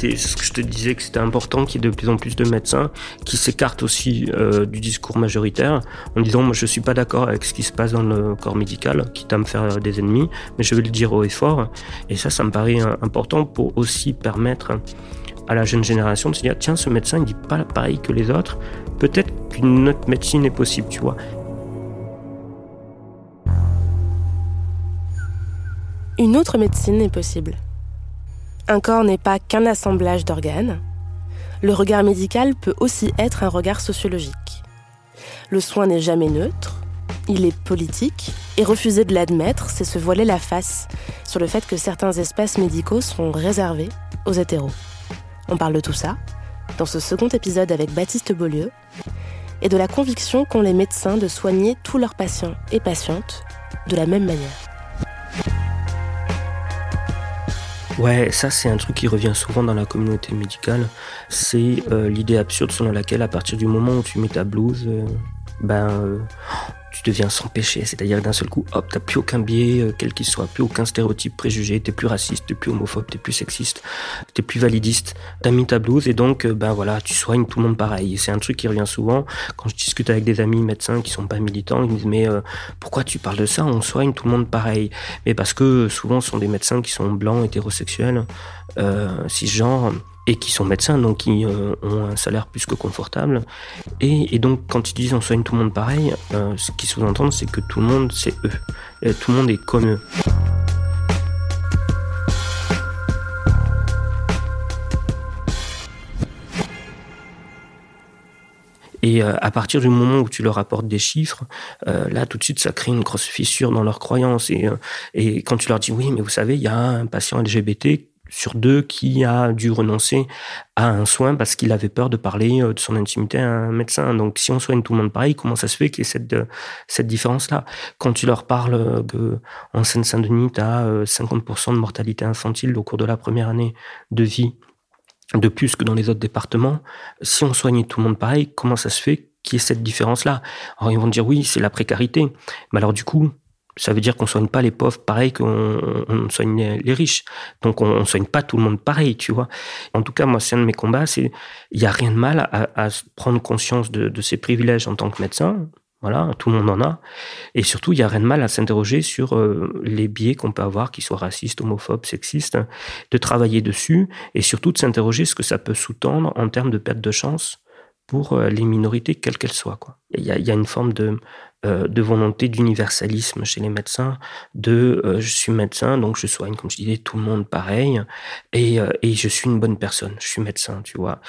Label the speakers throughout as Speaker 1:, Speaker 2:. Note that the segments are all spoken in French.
Speaker 1: C'est ce que je te disais que c'était important qu'il y ait de plus en plus de médecins qui s'écartent aussi euh, du discours majoritaire en disant moi je suis pas d'accord avec ce qui se passe dans le corps médical, quitte à me faire des ennemis, mais je vais le dire haut et fort. Et ça, ça me paraît euh, important pour aussi permettre à la jeune génération de se dire tiens ce médecin il dit pas pareil que les autres, peut-être qu'une autre médecine est possible, tu vois.
Speaker 2: Une autre médecine est possible. Un corps n'est pas qu'un assemblage d'organes. Le regard médical peut aussi être un regard sociologique. Le soin n'est jamais neutre, il est politique, et refuser de l'admettre, c'est se voiler la face sur le fait que certains espaces médicaux sont réservés aux hétéros. On parle de tout ça dans ce second épisode avec Baptiste Beaulieu et de la conviction qu'ont les médecins de soigner tous leurs patients et patientes de la même manière.
Speaker 1: Ouais, ça c'est un truc qui revient souvent dans la communauté médicale. C'est euh, l'idée absurde selon laquelle à partir du moment où tu mets ta blouse, euh, ben euh, tu deviens sans péché. C'est-à-dire d'un seul coup, hop, t'as plus aucun biais, quel qu'il soit, plus aucun stéréotype préjugé, t'es plus raciste, t'es plus homophobe, t'es plus sexiste, t'es plus validiste. T'as mis ta blouse et donc, ben voilà, tu soignes tout le monde pareil. C'est un truc qui revient souvent. Quand je discute avec des amis médecins qui sont pas militants, ils me disent mais pourquoi tu parles de ça? On soigne tout le monde pareil. Mais parce que souvent, ce sont des médecins qui sont blancs, hétérosexuels, euh, cisgenres et qui sont médecins, donc qui euh, ont un salaire plus que confortable. Et, donc, quand ils disent on soigne tout le monde pareil, euh, ce qu'ils sous-entendent, c'est que tout le monde, c'est eux. Tout le monde est comme eux. Et euh, à partir du moment où tu leur apportes des chiffres, là tout de suite ça crée une grosse fissure dans leurs croyances. Et, et quand tu leur dis oui, mais vous savez, il y a un patient LGBT sur deux qui a dû renoncer à un soin parce qu'il avait peur de parler de son intimité à un médecin. Donc, si on soigne tout le monde pareil, comment ça se fait qu'il y ait cette, cette différence-là? Quand tu leur parles que en Seine-Saint-Denis, tu as 50% de mortalité infantile au cours de la première année de vie de plus que dans les autres départements, si on soignait tout le monde pareil, comment ça se fait qu'il y ait cette différence-là? Alors ils vont dire oui, c'est la précarité. Mais alors du coup, ça veut dire qu'on soigne pas les pauvres pareil qu'on soigne les riches. Donc on, soigne pas tout le monde pareil, tu vois. En tout cas, moi, c'est un de mes combats, c'est il y a rien de mal à, prendre conscience de, ses privilèges en tant que médecin, voilà, tout le monde en a. Et surtout, il y a rien de mal à s'interroger sur euh, les biais qu'on peut avoir, qu'ils soient racistes, homophobes, sexistes, de travailler dessus et surtout de s'interroger ce que ça peut sous-tendre en termes de perte de chance pour euh, les minorités, quelles qu'elles soient. Il y a une forme de, euh, de volonté d'universalisme chez les médecins, de euh, je suis médecin, donc je soigne, comme je disais, tout le monde pareil, et, euh, et je suis une bonne personne, je suis médecin, tu vois.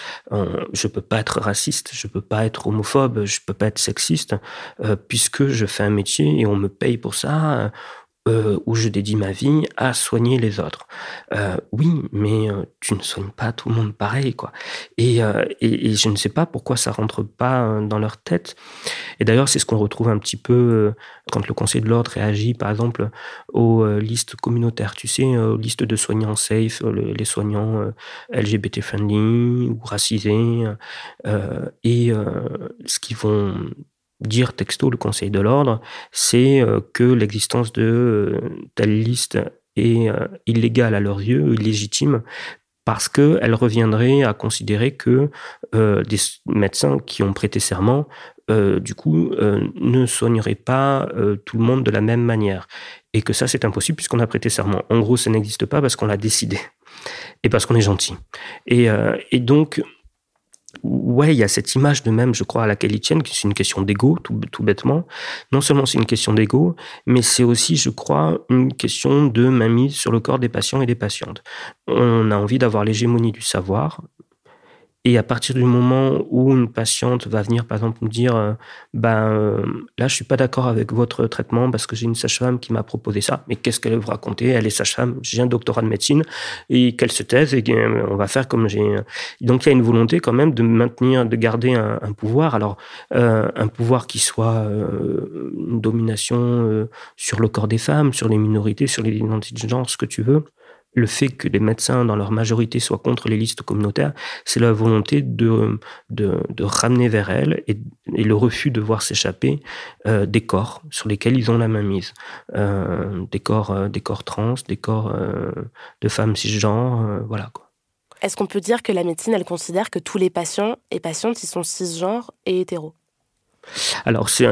Speaker 1: je peux pas être raciste, je peux pas être homophobe, je peux pas être sexiste, puisque je fais un métier et on me paye pour ça euh, où je dédie ma vie à soigner les autres. Oui, mais tu ne soignes pas tout le monde pareil, quoi. Et, et, et, je ne sais pas pourquoi ça rentre pas dans leur tête. Et d'ailleurs, c'est ce qu'on retrouve un petit peu quand le Conseil de l'ordre réagit, par exemple, aux listes communautaires. Tu sais, aux listes de soignants safe, les soignants LGBT friendly ou racisés, et ce qu'ils vont dire texto le Conseil de l'ordre, c'est euh, que l'existence de euh, telle liste est euh, illégale à leurs yeux, illégitime, parce qu'elle reviendrait à considérer que des médecins qui ont prêté serment, du coup, ne soigneraient pas tout le monde de la même manière. Et que ça, c'est impossible puisqu'on a prêté serment. En gros, ça n'existe pas parce qu'on l'a décidé. Et parce qu'on est gentil. Et, et donc, ouais, il y a cette image de même, je crois, à laquelle ils tiennent, que c'est une question d'ego, tout, tout, bêtement. Non seulement c'est une question d'ego, mais c'est aussi, je crois, une question de mainmise sur le corps des patients et des patientes. On a envie d'avoir l'hégémonie du savoir, Et à partir du moment où une patiente va venir, par exemple, me dire, euh, ben euh, là, je suis pas d'accord avec votre traitement parce que j'ai une sage-femme qui m'a proposé ça. Mais qu'est-ce qu'elle vous raconter? Elle est sage-femme, j'ai un doctorat de médecine et qu'elle se taise et on va faire comme j'ai. Donc il y a une volonté quand même de maintenir, de garder un, pouvoir. Alors euh, un pouvoir qui soit une domination sur le corps des femmes, sur les minorités, sur les identités de genre, ce que tu veux le fait que les médecins, dans leur majorité, soient contre les listes communautaires, c'est la volonté de, de, ramener vers elles et, le refus de voir s'échapper euh, des corps sur lesquels ils ont la main mise. Euh, des, corps, euh, des corps trans, des corps de femmes cisgenres, voilà quoi.
Speaker 2: Est-ce qu'on peut dire que la médecine, elle considère que tous les patients et patientes, sont cisgenres et hétéros?
Speaker 1: Alors, c'est,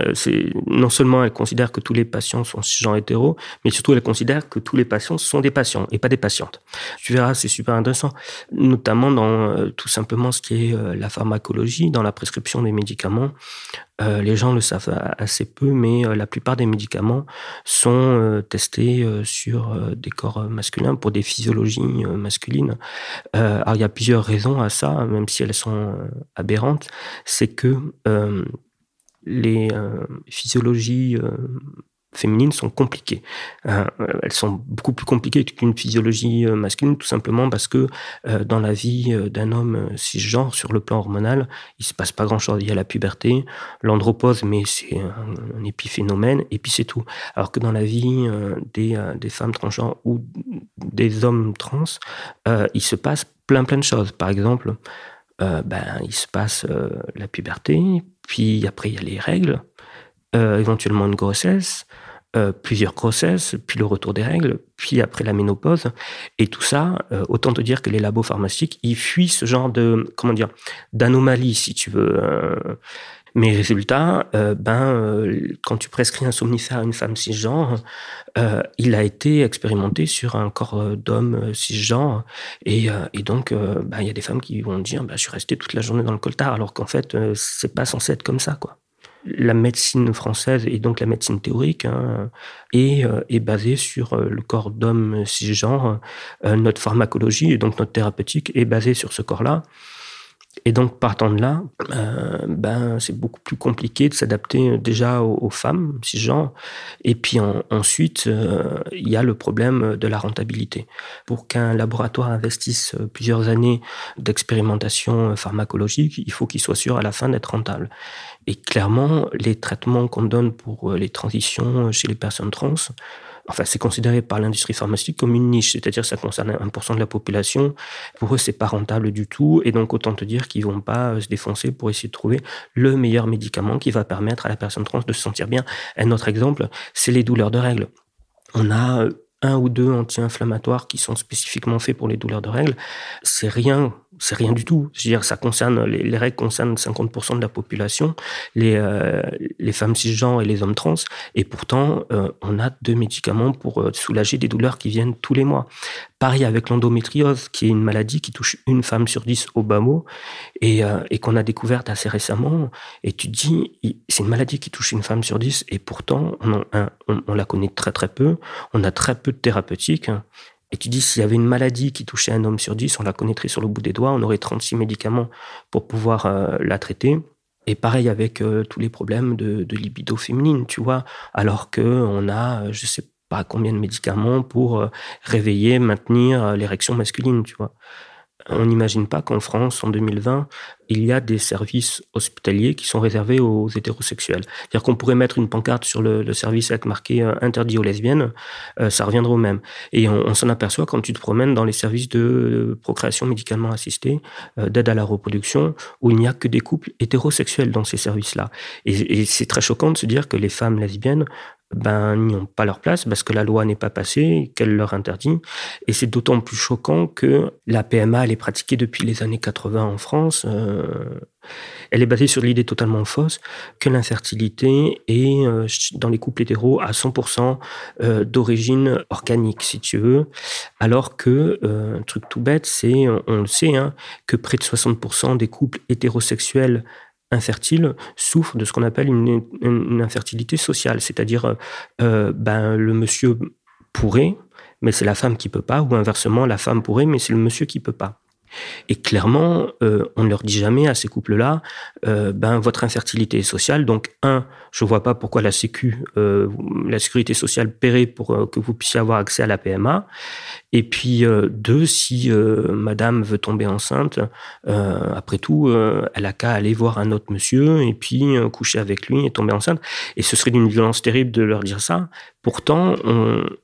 Speaker 1: non seulement elle considère que tous les patients sont cisgenres hétéros, mais surtout elle considère que tous les patients sont des patients et pas des patientes. Tu verras, c'est super intéressant, notamment dans euh, tout simplement ce qui est euh, la pharmacologie, dans la prescription des médicaments. Euh, les gens le savent assez peu, mais la plupart des médicaments sont testés sur des corps masculins pour des physiologies masculines. alors, il y a plusieurs raisons à ça, même si elles sont aberrantes. C'est que les euh, physiologies euh, féminines sont compliquées. Euh, elles sont beaucoup plus compliquées qu'une physiologie masculine, tout simplement parce que dans la vie d'un homme cisgenre, sur le plan hormonal, il se passe pas grand-chose. Il y a la puberté, l'andropause, mais c'est un, épiphénomène, et puis c'est tout. Alors que dans la vie des femmes transgenres ou des hommes trans, il se passe plein plein de choses. Par exemple, ben, il se passe la puberté, puis après, il y a les règles, euh, éventuellement une grossesse, euh, plusieurs grossesses, puis le retour des règles, puis après la ménopause. Et tout ça, euh, autant te dire que les labos pharmaceutiques, ils fuient ce genre de, comment dire, d'anomalie, si tu veux. Mais résultat, ben, quand tu prescris un somnifère à une femme cisgenre, il a été expérimenté sur un corps d'homme cisgenre. Et, et donc, ben, il y a des femmes qui vont dire ben, Je suis resté toute la journée dans le coltard, alors qu'en fait, c'est pas censé être comme ça. quoi la médecine française et donc la médecine théorique hein, est, basée sur le corps d'homme cisgenre. notre pharmacologie et donc notre thérapeutique est basée sur ce corps-là. Et donc, partant de là, euh, ben, c'est beaucoup plus compliqué de s'adapter déjà aux, femmes, cisgenres. Et puis ensuite, euh, il y a le problème de la rentabilité. Pour qu'un laboratoire investisse plusieurs années d'expérimentation pharmacologique, il faut qu'il soit sûr à la fin d'être rentable. Et clairement, les traitements qu'on donne pour les transitions chez les personnes trans, enfin, c'est considéré par l'industrie pharmaceutique comme une niche, c'est-à-dire ça concerne 1% de la population. Pour eux, c'est pas rentable du tout, et donc autant te dire qu'ils vont pas euh, se défoncer pour essayer de trouver le meilleur médicament qui va permettre à la personne trans de se sentir bien. Un autre exemple, c'est les douleurs de règles. On a euh, un ou deux anti-inflammatoires qui sont spécifiquement faits pour les douleurs de règles. C'est rien c'est rien du tout. Je veux dire, ça concerne les, règles concernent 50% de la population, les euh, les femmes cisgenres et les hommes trans, et pourtant euh, on a deux médicaments pour euh, soulager des douleurs qui viennent tous les mois. Pareil avec l'endométriose, qui est une maladie qui touche une femme sur dix au bas mot, et, qu'on a découverte assez récemment. Et tu te dis, c'est une maladie qui touche une femme sur dix, et pourtant on, on la connaît très très peu, on a très peu de thérapeutiques. Et tu dis, s'il y avait une maladie qui touchait un homme sur dix, on la connaîtrait sur le bout des doigts, on aurait 36 médicaments pour pouvoir euh, la traiter. Et pareil avec euh, tous les problèmes de, libido féminine, tu vois, alors qu'on a, euh, je sais pas combien de médicaments pour réveiller, maintenir l'érection masculine, tu vois. On n'imagine pas qu'en France, en 2020, il y a des services hospitaliers qui sont réservés aux hétérosexuels. C'est-à-dire qu'on pourrait mettre une pancarte sur le, service avec marqué euh, interdit aux lesbiennes, euh, ça reviendrait au même. Et on, s'en aperçoit quand tu te promènes dans les services de procréation médicalement assistée, euh, d'aide à la reproduction, où il n'y a que des couples hétérosexuels dans ces services-là. Et, c'est très choquant de se dire que les femmes lesbiennes ben, n'y ont pas leur place parce que la loi n'est pas passée, qu'elle leur interdit. Et c'est d'autant plus choquant que la PMA, elle est pratiquée depuis les années 80 en France. Euh, elle est basée sur l'idée totalement fausse que l'infertilité est, euh, dans les couples hétéros, à 100% euh, d'origine organique, si tu veux. Alors que, un truc tout bête, on, le sait, hein, que près de 60% des couples hétérosexuels infertile souffre de ce qu'on appelle une, infertilité sociale, c'est-à-dire euh, euh, ben, le monsieur pourrait, mais c'est la femme qui peut pas, ou inversement, la femme pourrait, mais c'est le monsieur qui peut pas. Et clairement, euh, on ne leur dit jamais à ces couples-là, euh, ben votre infertilité est sociale. Donc un, je vois pas pourquoi la euh, la sécurité sociale paierait pour que vous puissiez avoir accès à la PMA. Et puis deux, si Madame veut tomber enceinte, après tout, elle a qu'à aller voir un autre monsieur et puis coucher avec lui et tomber enceinte. Et ce serait d'une violence terrible de leur dire ça. Pourtant,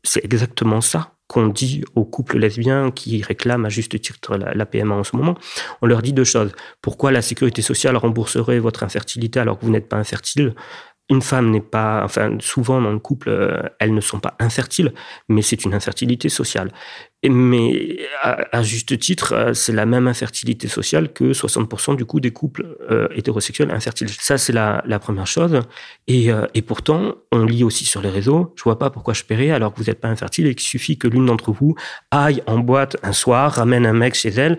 Speaker 1: c'est exactement ça qu'on dit aux couples lesbiens qui réclament à juste titre la, PMA en ce moment, on leur dit deux choses. Pourquoi la sécurité sociale rembourserait votre infertilité alors que vous n'êtes pas infertile? Une femme n'est pas, enfin, souvent dans le couple, euh, elles ne sont pas infertiles, mais c'est une infertilité sociale. mais à, juste titre, euh, c'est la même infertilité sociale que 60% du coup des couples euh, hétérosexuels infertiles. Ça, c'est la, première chose. Et, pourtant, on lit aussi sur les réseaux, je vois pas pourquoi je paierais alors que vous n'êtes pas infertile et qu'il suffit que l'une d'entre vous aille en boîte un soir, ramène un mec chez elle.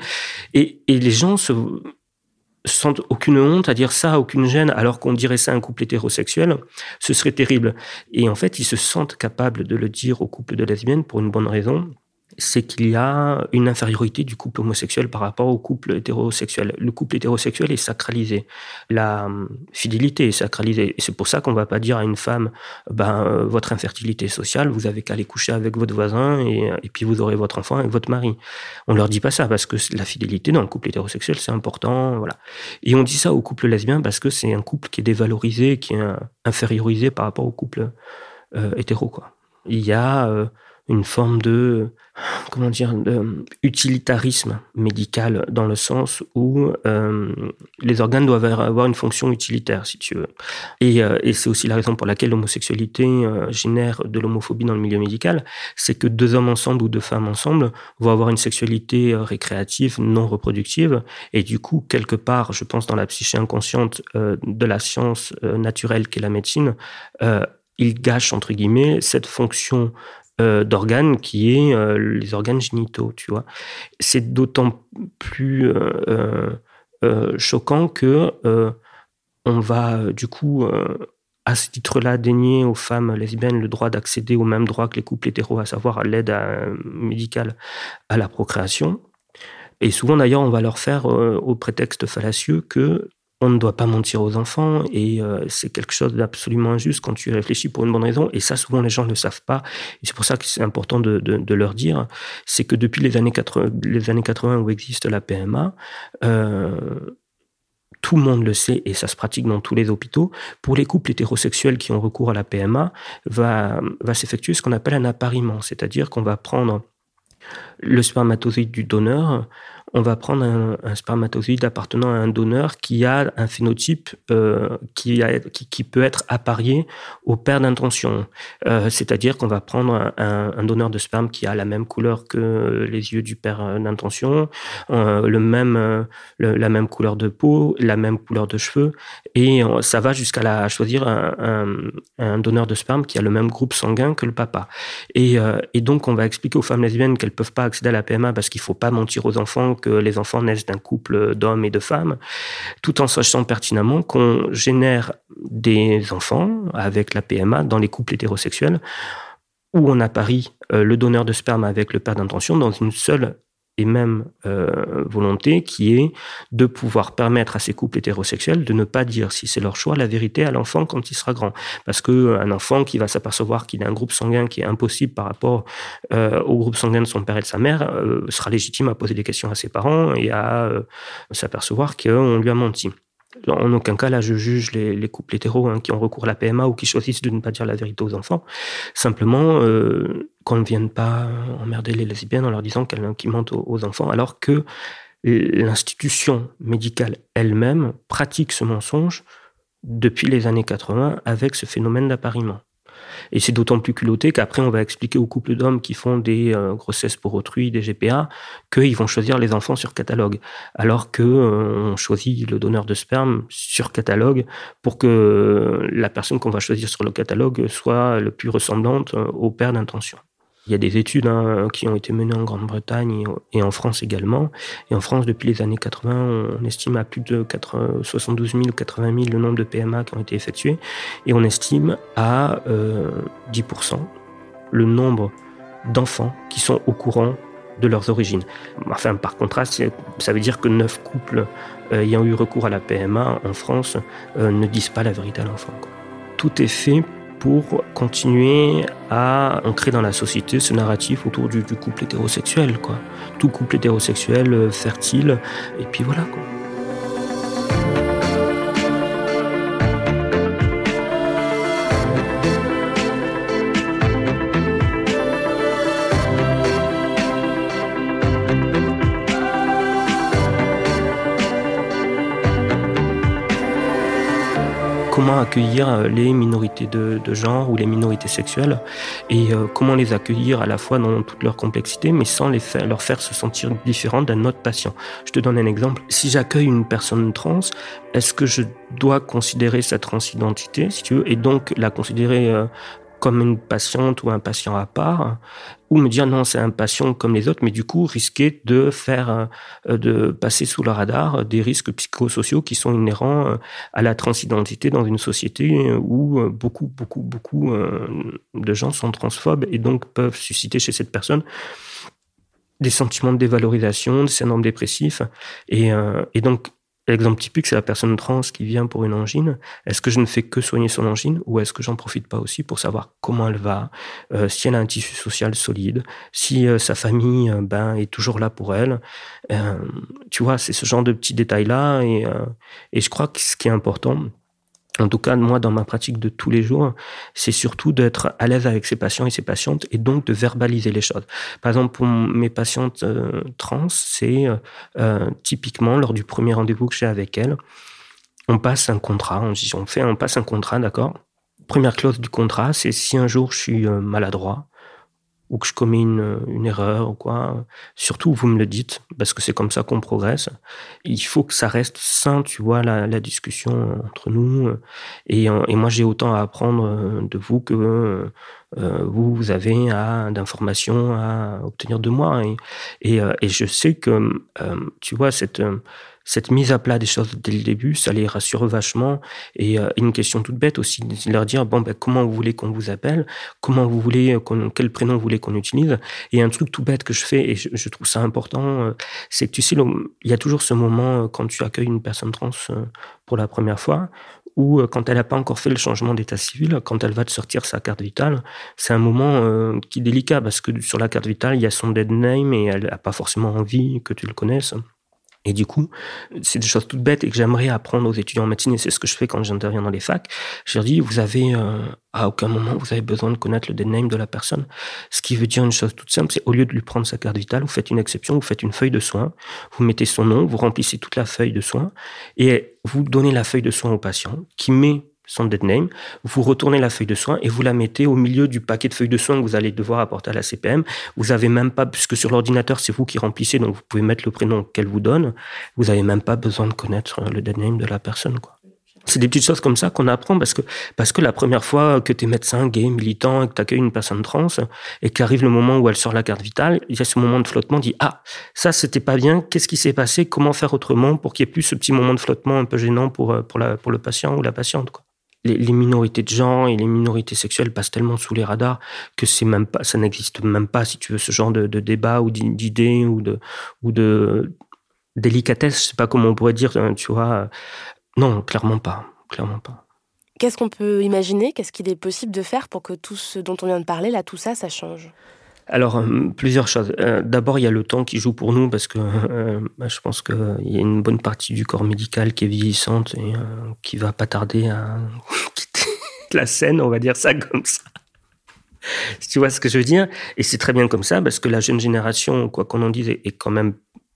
Speaker 1: Et les gens se, sentent aucune honte à dire ça, aucune gêne, alors qu'on dirait ça à un couple hétérosexuel, ce serait terrible. Et en fait, ils se sentent capables de le dire au couple de lesbiennes pour une bonne raison, c'est qu'il y a une infériorité du couple homosexuel par rapport au couple hétérosexuel. Le couple hétérosexuel est sacralisé. La hum, fidélité est sacralisée. Et c'est pour ça qu'on ne va pas dire à une femme, ben, euh, votre infertilité sociale, vous avez qu'à aller coucher avec votre voisin et, et, puis vous aurez votre enfant avec votre mari. On ne leur dit pas ça parce que la fidélité dans le couple hétérosexuel, c'est important. Voilà. Et on dit ça au couple lesbien parce que c'est un couple qui est dévalorisé, qui est infériorisé par rapport au couple euh, hétéro. Quoi. Il y a... Euh, une forme de comment dire de utilitarisme médical dans le sens où euh, les organes doivent avoir une fonction utilitaire si tu veux. Et, euh, c'est aussi la raison pour laquelle l'homosexualité euh, génère de l'homophobie dans le milieu médical. C'est que deux hommes ensemble ou deux femmes ensemble vont avoir une sexualité récréative non reproductive. Et du coup quelque part je pense dans la psyché inconsciente de la science naturelle qu'est la médecine il gâche entre guillemets cette fonction euh, d'organes qui est euh, les organes génitaux, tu vois. C'est d'autant plus euh, choquant que on va du coup à ce titre-là dénier aux femmes lesbiennes le droit d'accéder au même droit que les couples hétéros, à savoir à l'aide médicale à la procréation. Et souvent d'ailleurs, on va leur faire au prétexte fallacieux que on ne doit pas mentir aux enfants et euh, c'est quelque chose d'absolument injuste quand tu réfléchis pour une bonne raison. Et ça, souvent, les gens ne le savent pas. Et c'est pour ça que c'est important de, leur dire. C'est que depuis les années 80, les années 80 où existe la PMA, euh, tout le monde le sait et ça se pratique dans tous les hôpitaux. Pour les couples hétérosexuels qui ont recours à la PMA, va, va s'effectuer ce qu'on appelle un appariement, c'est-à-dire qu'on va prendre le spermatozoïde du donneur, on va prendre un, spermatozoïde appartenant à un donneur qui a un phénotype euh, qui, qui, peut être apparié au père d'intention. Euh, c'est-à-dire qu'on va prendre un, donneur de sperme qui a la même couleur que les yeux du père d'intention, euh, le même, la même couleur de peau, la même couleur de cheveux, et ça va jusqu'à choisir un, donneur de sperme qui a le même groupe sanguin que le papa. Et, et donc on va expliquer aux femmes lesbiennes qu'elles peuvent pas accéder à la PMA parce qu'il faut pas mentir aux enfants que les enfants naissent d'un couple d'hommes et de femmes, tout en sachant pertinemment qu'on génère des enfants avec la PMA dans les couples hétérosexuels où on apparie euh, le donneur de sperme avec le père d'intention dans une seule et même euh, volonté qui est de pouvoir permettre à ces couples hétérosexuels de ne pas dire, si c'est leur choix, la vérité à l'enfant quand il sera grand. Parce que euh, enfant qui va s'apercevoir qu'il a un groupe sanguin qui est impossible par rapport euh, au groupe sanguin de son père et de sa mère sera légitime à poser des questions à ses parents et à s'apercevoir qu'on lui a menti. En aucun cas, là, je juge les, couples hétéros hein, qui ont recours à la PMA ou qui choisissent de ne pas dire la vérité aux enfants. Simplement, euh, qu'on ne vienne pas emmerder les lesbiennes en leur disant qu'elles mentent aux, aux enfants, alors que l'institution médicale elle-même pratique ce mensonge depuis les années 80 avec ce phénomène d'appariement. Et c'est d'autant plus culotté qu'après, on va expliquer aux couples d'hommes qui font des euh, grossesses pour autrui, des GPA, qu'ils vont choisir les enfants sur catalogue. Alors que euh, on choisit le donneur de sperme sur catalogue pour que la personne qu'on va choisir sur le catalogue soit le plus ressemblante euh, au père d'intention. Il y a des études hein, qui ont été menées en Grande-Bretagne et en France également. Et en France, depuis les années 80, on estime à plus de 72 000 ou 80 000 le nombre de PMA qui ont été effectués. Et on estime à 10% euh, le nombre d'enfants qui sont au courant de leurs origines. Enfin, par contraste, ça veut dire que neuf couples euh, ayant eu recours à la PMA en France euh, ne disent pas la vérité à l'enfant. Tout est fait pour continuer à ancrer dans la société ce narratif autour du, couple hétérosexuel. Quoi. Tout couple hétérosexuel euh, fertile, et puis voilà. Quoi. Euh, les minorités de, genre ou les minorités sexuelles et euh, comment les accueillir à la fois dans toute leur complexité mais sans les faire, leur faire se sentir différents d'un autre patient. Je te donne un exemple. Si j'accueille une personne trans, est-ce que je dois considérer sa transidentité, si tu veux, et donc la considérer euh, comme une patiente ou un patient à part, ou me dire non, c'est un patient comme les autres, mais du coup risquer de faire, euh, de passer sous le radar des risques psychosociaux qui sont inhérents euh, à la transidentité dans une société où euh, beaucoup, beaucoup, beaucoup de gens sont transphobes et donc peuvent susciter chez cette personne des sentiments de dévalorisation, des syndromes dépressifs. Et, et donc, L'exemple typique, c'est la personne trans qui vient pour une angine. Est-ce que je ne fais que soigner son angine ou est-ce que j'en profite pas aussi pour savoir comment elle va, euh, si elle a un tissu social solide, si euh, sa famille euh, ben, est toujours là pour elle? tu vois, c'est ce genre de petits détails-là. Et, et je crois que ce qui est important, en tout cas, moi, dans ma pratique de tous les jours, c'est surtout d'être à l'aise avec ses patients et ses patientes et donc de verbaliser les choses. Par exemple, pour mes patientes euh, trans, c'est euh, euh, typiquement lors du premier rendez-vous que j'ai avec elles, on passe un contrat, on, on fait, on passe un contrat, d'accord? Première clause du contrat, c'est si un jour je suis maladroit, ou que je commets une, erreur ou quoi, surtout vous me le dites, parce que c'est comme ça qu'on progresse. Il faut que ça reste sain, tu vois, la, discussion entre nous. Et, et moi, j'ai autant à apprendre de vous que euh, vous, vous avez d'informations à obtenir de moi. Et, euh, je sais que, euh, tu vois, cette cette mise à plat des choses dès le début, ça les rassure vachement. Et euh, une question toute bête aussi, de leur dire bon ben comment vous voulez qu'on vous appelle, comment vous voulez euh, quel prénom vous voulez qu'on utilise? Et un truc tout bête que je fais et je, trouve ça important, euh, c'est que tu sais, il y a toujours ce moment quand tu accueilles une personne trans pour la première fois ou quand elle n'a pas encore fait le changement d'état civil, quand elle va te sortir sa carte vitale, c'est un moment qui est délicat parce que sur la carte vitale, il y a son dead name et elle n'a pas forcément envie que tu le connaisses. Et du coup, c'est des choses toutes bêtes et que j'aimerais apprendre aux étudiants en médecine, et c'est ce que je fais quand j'interviens dans les facs. Je leur dis, vous avez, euh, à aucun moment, vous avez besoin de connaître le dead name de la personne. Ce qui veut dire une chose toute simple, c'est au lieu de lui prendre sa carte vitale, vous faites une exception, vous faites une feuille de soins, vous mettez son nom, vous remplissez toute la feuille de soins, et vous donnez la feuille de soins au patient, qui met son dead name, vous retournez la feuille de soins et vous la mettez au milieu du paquet de feuilles de soins que vous allez devoir apporter à la CPM. Vous avez même pas, puisque sur l'ordinateur, c'est vous qui remplissez, donc vous pouvez mettre le prénom qu'elle vous donne. Vous n'avez même pas besoin de connaître le dead name de la personne, quoi. C'est des petites choses comme ça qu'on apprend parce que, parce que la première fois que tu es médecin, gay, militant et que tu accueilles une personne trans et qu'arrive le moment où elle sort la carte vitale, il y a ce moment de flottement, dit Ah, ça c'était pas bien, qu'est-ce qui s'est passé, comment faire autrement pour qu'il y ait plus ce petit moment de flottement un peu gênant pour, pour, la, pour le patient ou la patiente. Quoi les, minorités de genre et les minorités sexuelles passent tellement sous les radars que c'est même pas, ça n'existe même pas, si tu veux, ce genre de, débat ou d'idées ou de, ou de délicatesse, je sais pas comment on pourrait dire, hein, tu vois. Non, clairement pas, clairement pas.
Speaker 2: Qu'est-ce qu'on peut imaginer? Qu'est-ce qu'il est possible de faire pour que tout ce dont on vient de parler, là, tout ça, ça change?
Speaker 1: Alors, euh, plusieurs choses. Euh, d'abord, il y a le temps qui joue pour nous parce que euh, je pense qu'il y a une bonne partie du corps médical qui est vieillissante et qui va pas tarder à quitter la scène, on va dire ça comme ça. Tu vois ce que je veux dire? Et c'est très bien comme ça parce que la jeune génération, quoi qu'on en dise, est quand même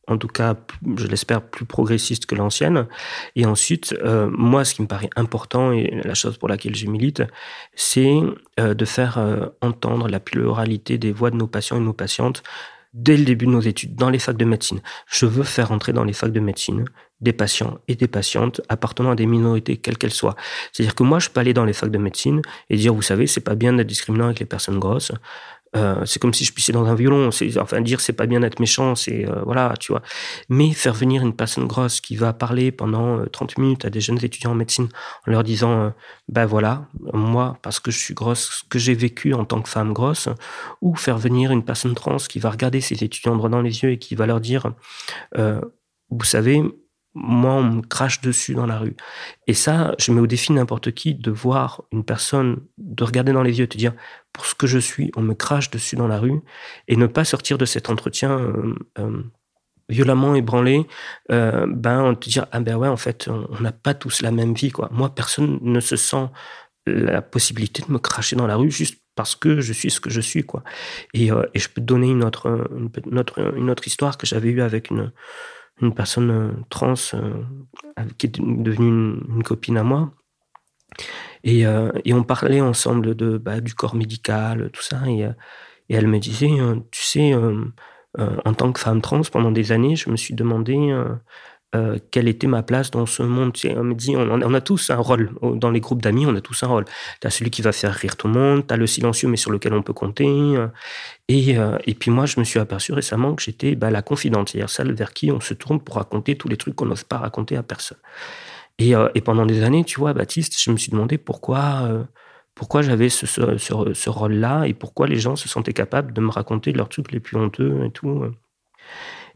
Speaker 1: en tout cas, je l'espère, plus progressiste que l'ancienne. Et ensuite, euh, moi, ce qui me paraît important et la chose pour laquelle je milite, c'est euh, de faire euh, entendre la pluralité des voix de nos patients et nos patientes dès le début de nos études, dans les facs de médecine. Je veux faire entrer dans les facs de médecine des patients et des patientes appartenant à des minorités, quelles qu'elles soient. C'est-à-dire que moi, je peux aller dans les facs de médecine et dire, vous savez, c'est pas bien d'être discriminant avec les personnes grosses. Euh, c'est comme si je pissais dans un violon. C'est, enfin, dire c'est pas bien d'être méchant, c'est euh, voilà, tu vois. Mais faire venir une personne grosse qui va parler pendant 30 euh, minutes à des jeunes étudiants en médecine en leur disant, ben voilà, moi, parce que je suis grosse, ce que j'ai vécu en tant que femme grosse, ou faire venir une personne trans qui va regarder ses étudiants droit dans les yeux et qui va leur dire, vous savez, moi, on me crache dessus dans la rue. Et ça, je mets au défi n'importe qui de voir une personne, de regarder dans les yeux et te dire, pour ce que je suis, on me crache dessus dans la rue, et ne pas sortir de cet entretien euh, euh, violemment ébranlé, euh, ben, te dire, ah ben ouais, en fait, on n'a pas tous la même vie, quoi. Moi, personne ne se sent la possibilité de me cracher dans la rue juste parce que je suis ce que je suis, quoi. Et, et je peux te donner une autre, une, autre, une autre histoire que j'avais eue avec une une personne euh, trans euh, qui est devenue une, copine à moi. Et, euh, et, on parlait ensemble de, bah, du corps médical, tout ça. Et, et elle me disait, tu sais, en tant que femme trans, pendant des années, je me suis demandé euh, quelle était ma place dans ce monde. on me dit, on, a tous un rôle. Dans les groupes d'amis, on a tous un rôle. Tu as celui qui va faire rire tout le monde, tu as le silencieux, mais sur lequel on peut compter. Euh, et, euh, et puis moi, je me suis aperçu récemment que j'étais bah, la confidente, c'est-à-dire celle vers qui on se tourne pour raconter tous les trucs qu'on n'ose pas raconter à personne. Et, et, pendant des années, tu vois, Baptiste, je me suis demandé pourquoi, pourquoi j'avais ce, ce, ce, ce rôle-là et pourquoi les gens se sentaient capables de me raconter leurs trucs les plus honteux et tout.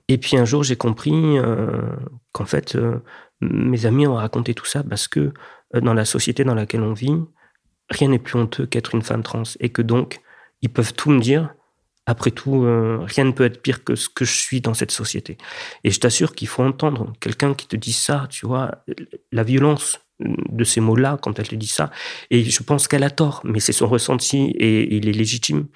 Speaker 1: Et puis un jour, j'ai compris euh, qu'en fait, euh, mes amis ont raconté tout ça parce que euh, dans la société dans laquelle on vit, rien n'est plus honteux qu'être une femme trans. Et que donc, ils peuvent tout me dire. Après tout, rien ne peut être pire que ce que je suis dans cette société. Et je t'assure qu'il faut entendre quelqu'un qui te dit ça, tu vois, la violence de ces mots-là quand elle te dit ça. Et je pense qu'elle a tort, mais c'est son ressenti et il est légitime.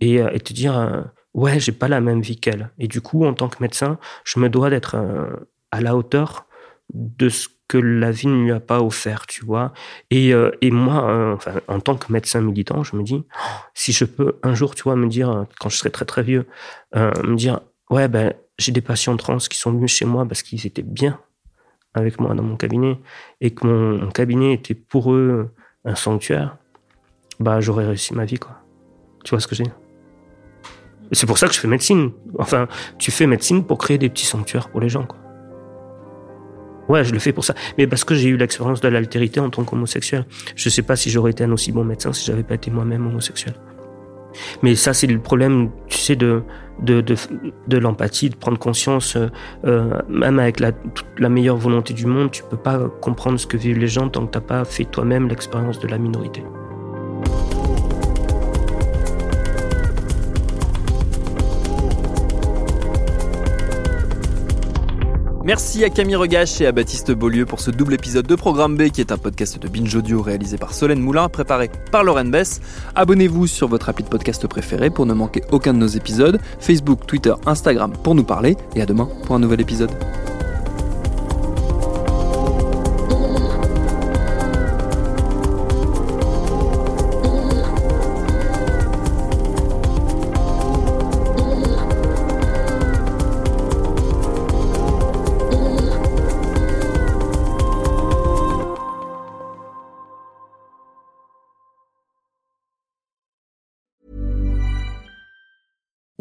Speaker 1: Et, et te dire ouais, j'ai pas la même vie qu'elle. Et du coup, en tant que médecin, je me dois d'être euh, à la hauteur de ce que la vie ne lui a pas offert, tu vois. Et, euh, et moi, euh, enfin, en tant que médecin militant, je me dis, si je peux un jour, tu vois, me dire, quand je serai très très vieux, me dire, ouais, ben, j'ai des patients trans qui sont venus chez moi parce qu'ils étaient bien avec moi dans mon cabinet et que mon, mon cabinet était pour eux un sanctuaire, bah, j'aurais réussi ma vie, quoi. Tu vois ce que j'ai c'est pour ça que je fais médecine. Enfin, tu fais médecine pour créer des petits sanctuaires pour les gens, quoi. Ouais, je le fais pour ça. Mais parce que j'ai eu l'expérience de l'altérité en tant qu'homosexuel. Je sais pas si j'aurais été un aussi bon médecin si j'avais pas été moi-même homosexuel. Mais ça, c'est le problème, tu sais, de, de, de, de l'empathie, de prendre conscience, euh, euh même avec la, toute la meilleure volonté du monde, tu peux pas comprendre ce que vivent les gens tant que t'as pas fait toi-même l'expérience de la minorité.
Speaker 3: Merci à Camille Regache et à Baptiste Beaulieu pour ce double épisode de Programme B qui est un podcast de Binge Audio réalisé par Solène Moulin, préparé par Lauren Bess. Abonnez-vous sur votre appli de podcast préféré pour ne manquer aucun de nos épisodes. Facebook, Twitter, Instagram pour nous parler et à demain pour un nouvel épisode.